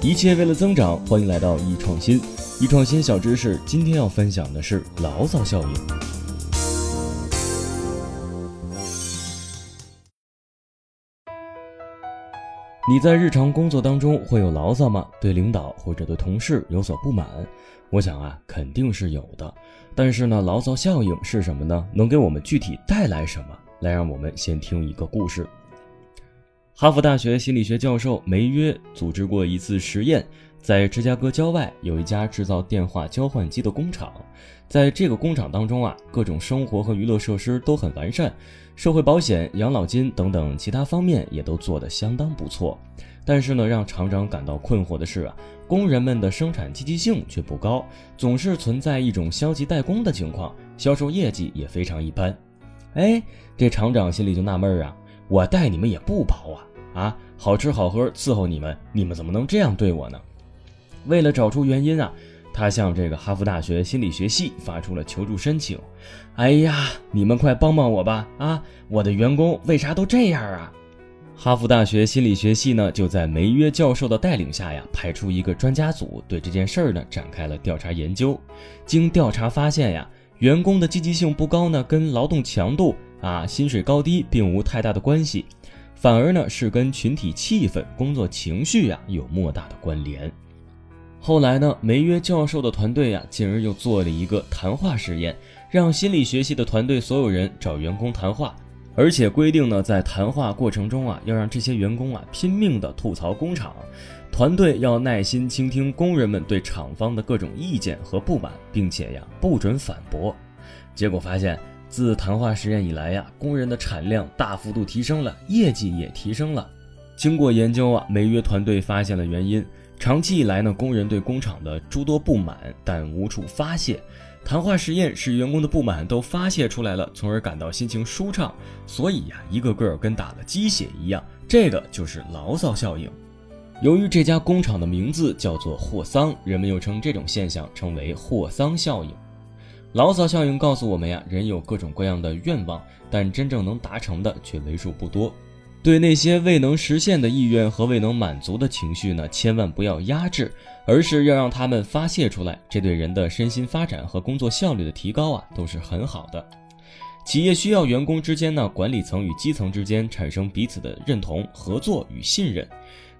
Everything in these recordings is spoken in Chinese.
一切为了增长，欢迎来到易创新。易创新小知识，今天要分享的是牢骚效应。你在日常工作当中会有牢骚吗？对领导或者对同事有所不满？我想啊，肯定是有的。但是呢，牢骚效应是什么呢？能给我们具体带来什么？来，让我们先听一个故事。哈佛大学心理学教授梅约组织过一次实验，在芝加哥郊外有一家制造电话交换机的工厂，在这个工厂当中啊，各种生活和娱乐设施都很完善，社会保险、养老金等等其他方面也都做得相当不错。但是呢，让厂长感到困惑的是啊，工人们的生产积极性却不高，总是存在一种消极怠工的情况，销售业绩也非常一般。哎，这厂长心里就纳闷儿啊，我待你们也不薄啊。啊，好吃好喝伺候你们，你们怎么能这样对我呢？为了找出原因啊，他向这个哈佛大学心理学系发出了求助申请。哎呀，你们快帮帮我吧！啊，我的员工为啥都这样啊？哈佛大学心理学系呢，就在梅约教授的带领下呀，派出一个专家组，对这件事儿呢展开了调查研究。经调查发现呀，员工的积极性不高呢，跟劳动强度啊、薪水高低并无太大的关系。反而呢，是跟群体气氛、工作情绪呀有莫大的关联。后来呢，梅约教授的团队呀，进而又做了一个谈话实验，让心理学系的团队所有人找员工谈话，而且规定呢，在谈话过程中啊，要让这些员工啊拼命的吐槽工厂，团队要耐心倾听工人们对厂方的各种意见和不满，并且呀，不准反驳。结果发现。自谈话实验以来呀，工人的产量大幅度提升了，业绩也提升了。经过研究啊，梅约团队发现了原因。长期以来呢，工人对工厂的诸多不满，但无处发泄。谈话实验使员工的不满都发泄出来了，从而感到心情舒畅。所以呀，一个个跟打了鸡血一样。这个就是牢骚效应。由于这家工厂的名字叫做霍桑，人们又称这种现象称为霍桑效应。牢骚效应告诉我们呀，人有各种各样的愿望，但真正能达成的却为数不多。对那些未能实现的意愿和未能满足的情绪呢，千万不要压制，而是要让他们发泄出来。这对人的身心发展和工作效率的提高啊，都是很好的。企业需要员工之间呢，管理层与基层之间产生彼此的认同、合作与信任。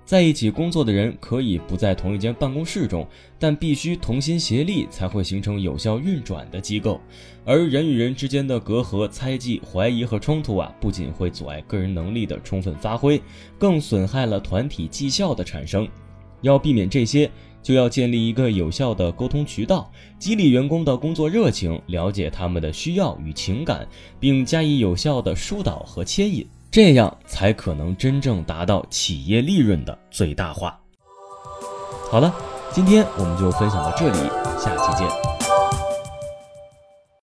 在一起工作的人可以不在同一间办公室中，但必须同心协力，才会形成有效运转的机构。而人与人之间的隔阂、猜忌、怀疑和冲突啊，不仅会阻碍个人能力的充分发挥，更损害了团体绩效的产生。要避免这些，就要建立一个有效的沟通渠道，激励员工的工作热情，了解他们的需要与情感，并加以有效的疏导和牵引。这样才可能真正达到企业利润的最大化。好了，今天我们就分享到这里，下期见。